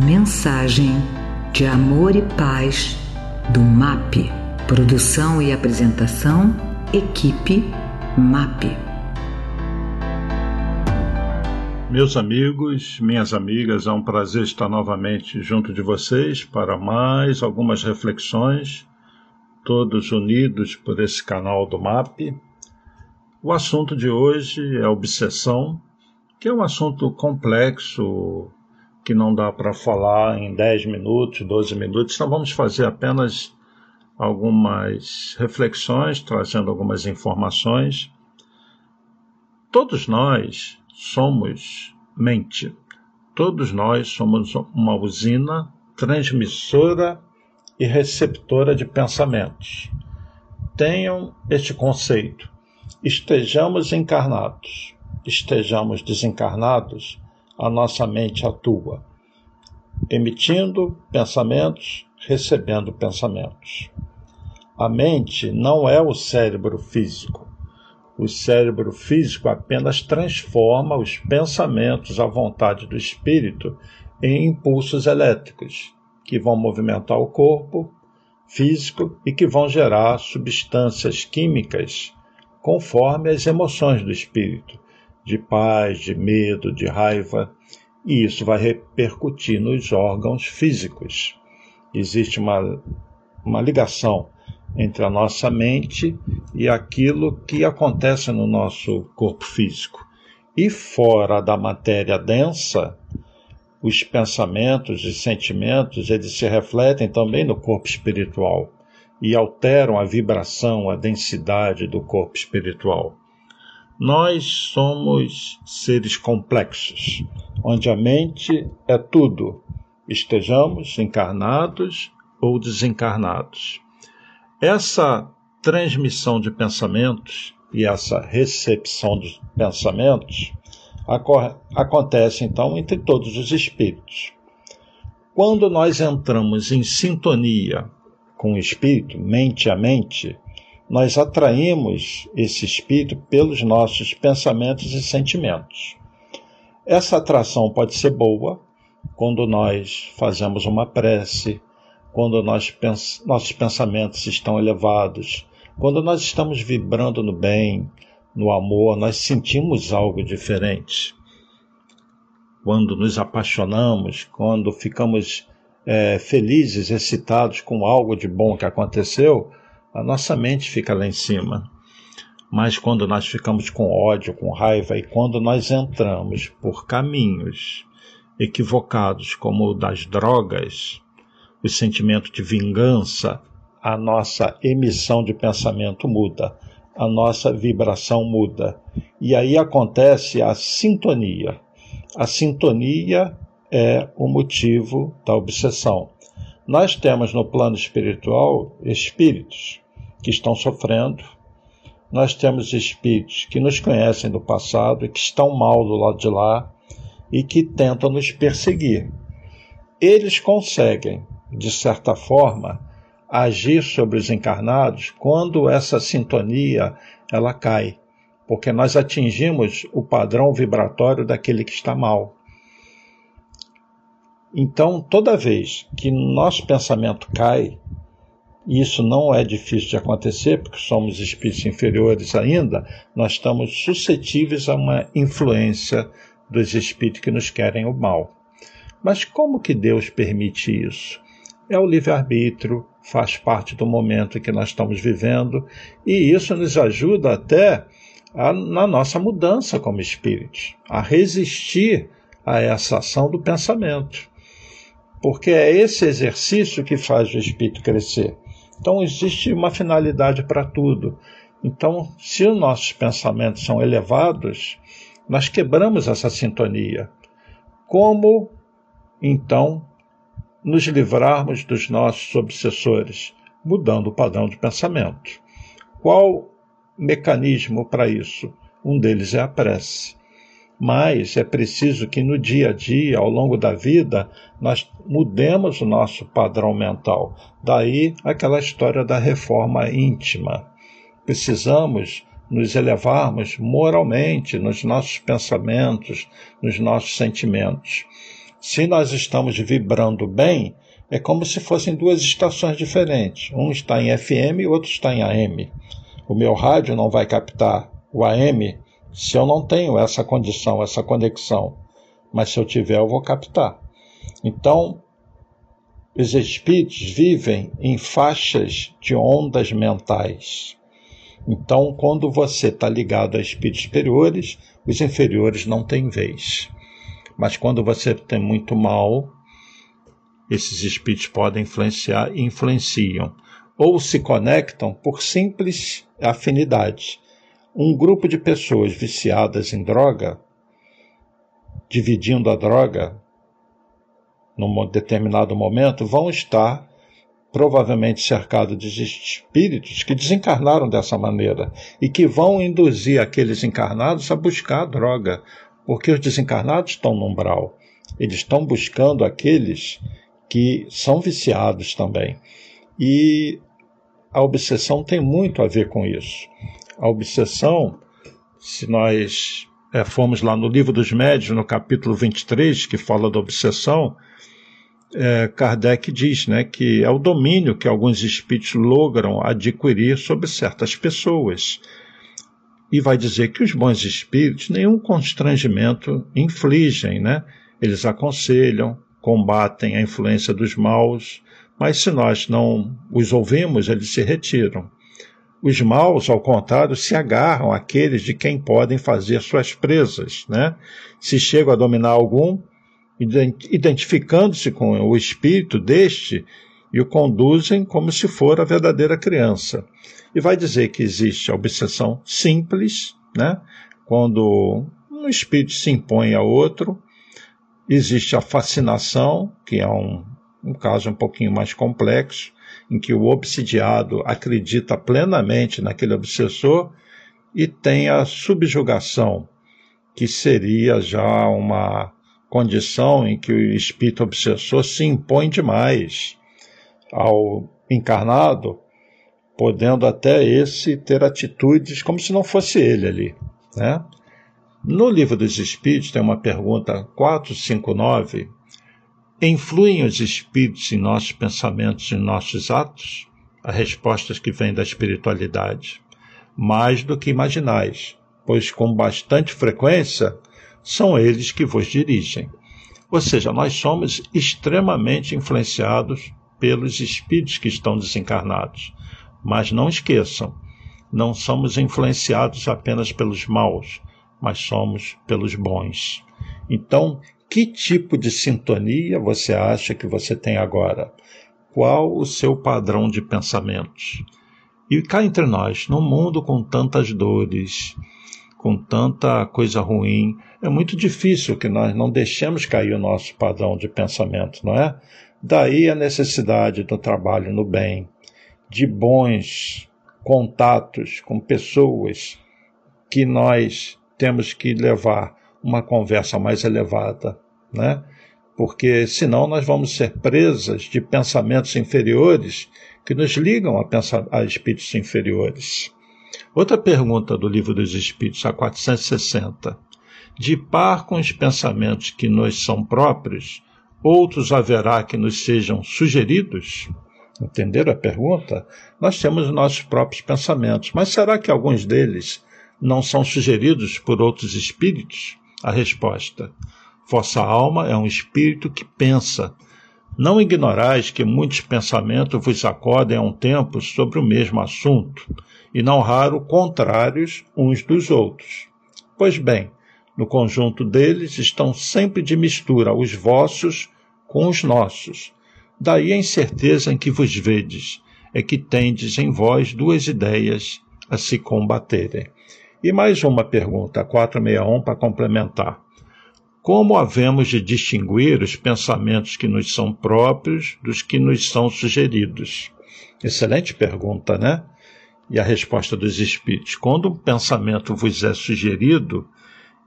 Mensagem de amor e paz do MAP. Produção e apresentação, equipe MAP. Meus amigos, minhas amigas, é um prazer estar novamente junto de vocês para mais algumas reflexões, todos unidos por esse canal do MAP. O assunto de hoje é obsessão, que é um assunto complexo, que não dá para falar em 10 minutos, 12 minutos, então vamos fazer apenas algumas reflexões, trazendo algumas informações. Todos nós somos mente. Todos nós somos uma usina transmissora e receptora de pensamentos. Tenham este conceito. Estejamos encarnados, estejamos desencarnados, a nossa mente atua, emitindo pensamentos, recebendo pensamentos. A mente não é o cérebro físico. O cérebro físico apenas transforma os pensamentos à vontade do espírito em impulsos elétricos, que vão movimentar o corpo físico e que vão gerar substâncias químicas conforme as emoções do espírito, de paz, de medo, de raiva, e isso vai repercutir nos órgãos físicos. Existe uma, uma ligação entre a nossa mente e aquilo que acontece no nosso corpo físico. E fora da matéria densa, os pensamentos e sentimentos eles se refletem também no corpo espiritual e alteram a vibração, a densidade do corpo espiritual. Nós somos seres complexos, onde a mente é tudo, estejamos encarnados ou desencarnados. Essa transmissão de pensamentos e essa recepção de pensamentos acontece então entre todos os espíritos. Quando nós entramos em sintonia com o espírito, mente a mente, nós atraímos esse espírito pelos nossos pensamentos e sentimentos. Essa atração pode ser boa quando nós fazemos uma prece, quando nós pens nossos pensamentos estão elevados, quando nós estamos vibrando no bem, no amor, nós sentimos algo diferente. Quando nos apaixonamos, quando ficamos é, felizes, excitados com algo de bom que aconteceu, a nossa mente fica lá em cima. Mas quando nós ficamos com ódio, com raiva, e quando nós entramos por caminhos equivocados, como o das drogas, o sentimento de vingança, a nossa emissão de pensamento muda, a nossa vibração muda. E aí acontece a sintonia. A sintonia é o motivo da obsessão. Nós temos no plano espiritual espíritos que estão sofrendo, nós temos espíritos que nos conhecem do passado e que estão mal do lado de lá e que tentam nos perseguir. Eles conseguem, de certa forma, agir sobre os encarnados quando essa sintonia ela cai, porque nós atingimos o padrão vibratório daquele que está mal. Então, toda vez que nosso pensamento cai, isso não é difícil de acontecer, porque somos espíritos inferiores ainda, nós estamos suscetíveis a uma influência dos espíritos que nos querem o mal. Mas como que Deus permite isso? É o livre-arbítrio, faz parte do momento que nós estamos vivendo, e isso nos ajuda até a, na nossa mudança como espíritos, a resistir a essa ação do pensamento porque é esse exercício que faz o espírito crescer. Então existe uma finalidade para tudo. Então, se os nossos pensamentos são elevados, nós quebramos essa sintonia. Como então nos livrarmos dos nossos obsessores? Mudando o padrão de pensamento. Qual mecanismo para isso? Um deles é a prece mas é preciso que no dia a dia, ao longo da vida, nós mudemos o nosso padrão mental. Daí aquela história da reforma íntima. Precisamos nos elevarmos moralmente nos nossos pensamentos, nos nossos sentimentos. Se nós estamos vibrando bem, é como se fossem duas estações diferentes. Um está em FM e outro está em AM. O meu rádio não vai captar o AM se eu não tenho essa condição, essa conexão. Mas se eu tiver, eu vou captar. Então, os espíritos vivem em faixas de ondas mentais. Então, quando você está ligado a espíritos superiores, os inferiores não têm vez. Mas quando você tem muito mal, esses espíritos podem influenciar e influenciam. Ou se conectam por simples afinidade. Um grupo de pessoas viciadas em droga, dividindo a droga, num determinado momento, vão estar provavelmente cercados de espíritos que desencarnaram dessa maneira e que vão induzir aqueles encarnados a buscar a droga, porque os desencarnados estão no umbral. Eles estão buscando aqueles que são viciados também. E a obsessão tem muito a ver com isso. A obsessão, se nós é, formos lá no Livro dos Médios, no capítulo 23, que fala da obsessão, é, Kardec diz né, que é o domínio que alguns espíritos logram adquirir sobre certas pessoas. E vai dizer que os bons espíritos nenhum constrangimento infligem, né? Eles aconselham, combatem a influência dos maus, mas se nós não os ouvimos, eles se retiram. Os maus, ao contrário, se agarram àqueles de quem podem fazer suas presas, né? Se chegam a dominar algum, identificando-se com o espírito deste e o conduzem como se for a verdadeira criança. E vai dizer que existe a obsessão simples, né? quando um espírito se impõe a outro, existe a fascinação, que é um, um caso um pouquinho mais complexo, em que o obsidiado acredita plenamente naquele obsessor, e tem a subjugação, que seria já uma condição em que o espírito obsessor se impõe demais ao encarnado, podendo até esse ter atitudes como se não fosse ele ali. Né? No livro dos Espíritos tem uma pergunta 459. Influem os espíritos em nossos pensamentos e nossos atos? A resposta que vem da espiritualidade. Mais do que imaginais, pois com bastante frequência são eles que vos dirigem. Ou seja, nós somos extremamente influenciados pelos espíritos que estão desencarnados. Mas não esqueçam, não somos influenciados apenas pelos maus, mas somos pelos bons. Então, que tipo de sintonia você acha que você tem agora? Qual o seu padrão de pensamentos? E cá entre nós, num mundo com tantas dores, com tanta coisa ruim, é muito difícil que nós não deixemos cair o nosso padrão de pensamento, não é? Daí a necessidade do trabalho no bem, de bons contatos com pessoas que nós temos que levar uma conversa mais elevada, né? Porque senão nós vamos ser presas de pensamentos inferiores que nos ligam a, pensar, a espíritos inferiores. Outra pergunta do Livro dos Espíritos, a 460. De par com os pensamentos que nos são próprios, outros haverá que nos sejam sugeridos? Entenderam a pergunta? Nós temos nossos próprios pensamentos, mas será que alguns deles não são sugeridos por outros espíritos? A resposta: Vossa alma é um espírito que pensa. Não ignorais que muitos pensamentos vos acordem a um tempo sobre o mesmo assunto e não raro contrários uns dos outros. Pois bem, no conjunto deles estão sempre de mistura os vossos com os nossos. Daí a incerteza em que vos vedes, é que tendes em vós duas ideias a se combaterem. E mais uma pergunta, 461, para complementar. Como havemos de distinguir os pensamentos que nos são próprios dos que nos são sugeridos? Excelente pergunta, né? E a resposta dos espíritos: quando um pensamento vos é sugerido,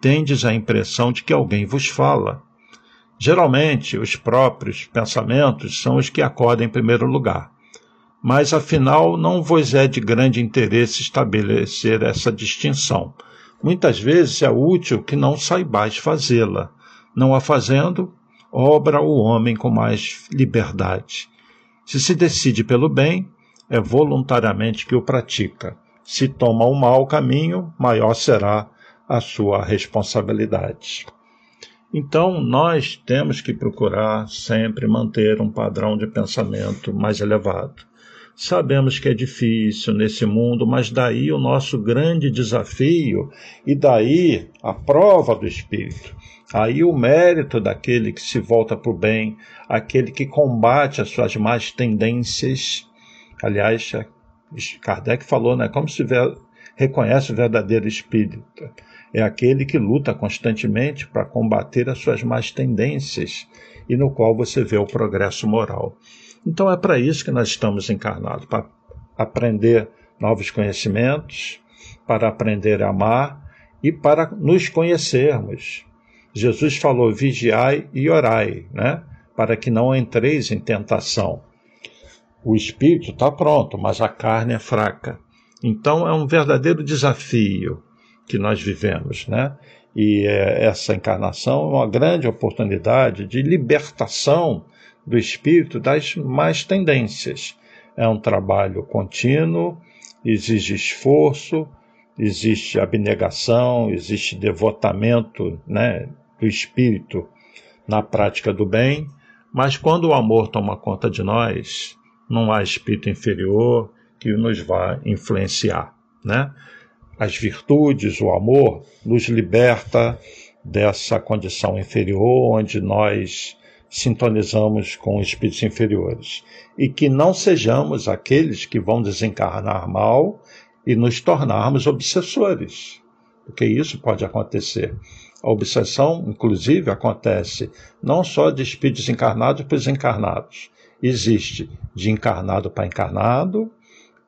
tendes a impressão de que alguém vos fala. Geralmente, os próprios pensamentos são os que acordam em primeiro lugar. Mas, afinal, não vos é de grande interesse estabelecer essa distinção. Muitas vezes é útil que não saibais fazê-la. Não a fazendo, obra o homem com mais liberdade. Se se decide pelo bem, é voluntariamente que o pratica. Se toma o mau caminho, maior será a sua responsabilidade. Então, nós temos que procurar sempre manter um padrão de pensamento mais elevado. Sabemos que é difícil nesse mundo, mas daí o nosso grande desafio e daí a prova do Espírito. Aí o mérito daquele que se volta para o bem, aquele que combate as suas más tendências. Aliás, Kardec falou, né? Como se ver, reconhece o verdadeiro espírito. É aquele que luta constantemente para combater as suas más tendências e no qual você vê o progresso moral. Então é para isso que nós estamos encarnados para aprender novos conhecimentos, para aprender a amar e para nos conhecermos. Jesus falou: vigiai e orai, né? Para que não entreis em tentação. O espírito está pronto, mas a carne é fraca. Então é um verdadeiro desafio que nós vivemos, né? E é, essa encarnação é uma grande oportunidade de libertação do espírito das más tendências. É um trabalho contínuo, exige esforço, existe abnegação, existe devotamento né, do espírito na prática do bem, mas quando o amor toma conta de nós, não há espírito inferior que nos vá influenciar. Né? As virtudes, o amor, nos liberta dessa condição inferior onde nós sintonizamos com espíritos inferiores e que não sejamos aqueles que vão desencarnar mal e nos tornarmos obsessores, porque isso pode acontecer. A obsessão, inclusive, acontece não só de espíritos encarnados para desencarnados. Existe de encarnado para encarnado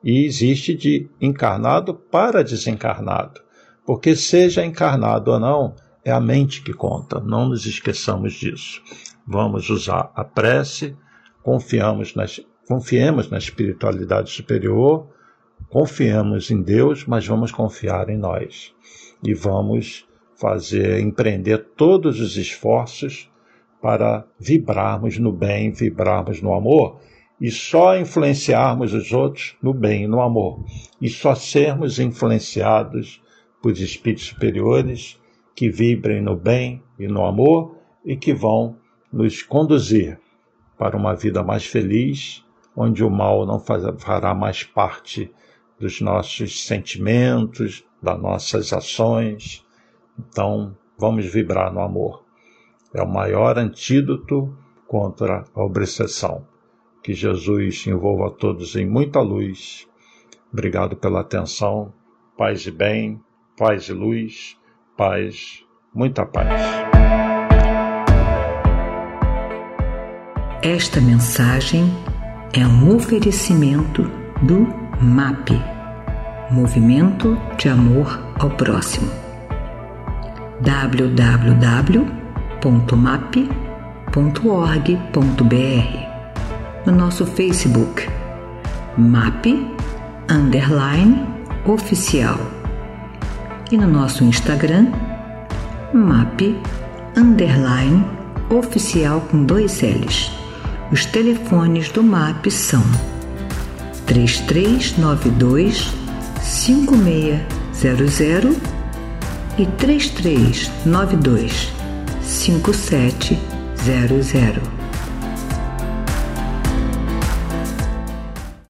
e existe de encarnado para desencarnado. Porque seja encarnado ou não, é a mente que conta, não nos esqueçamos disso vamos usar a prece, confiamos nas, confiemos na espiritualidade superior, confiamos em Deus, mas vamos confiar em nós. E vamos fazer, empreender todos os esforços para vibrarmos no bem, vibrarmos no amor e só influenciarmos os outros no bem e no amor. E só sermos influenciados por espíritos superiores que vibrem no bem e no amor e que vão nos conduzir para uma vida mais feliz, onde o mal não fará mais parte dos nossos sentimentos, das nossas ações. Então, vamos vibrar no amor. É o maior antídoto contra a obsessão. Que Jesus envolva todos em muita luz. Obrigado pela atenção. Paz e bem, paz e luz, paz, muita paz. Esta mensagem é um oferecimento do MAP Movimento de Amor ao Próximo. www.map.org.br No nosso Facebook MAP Underline Oficial e no nosso Instagram MAP Underline Oficial com dois L's. Os telefones do MAP são 3392 5600 e 3392 5700.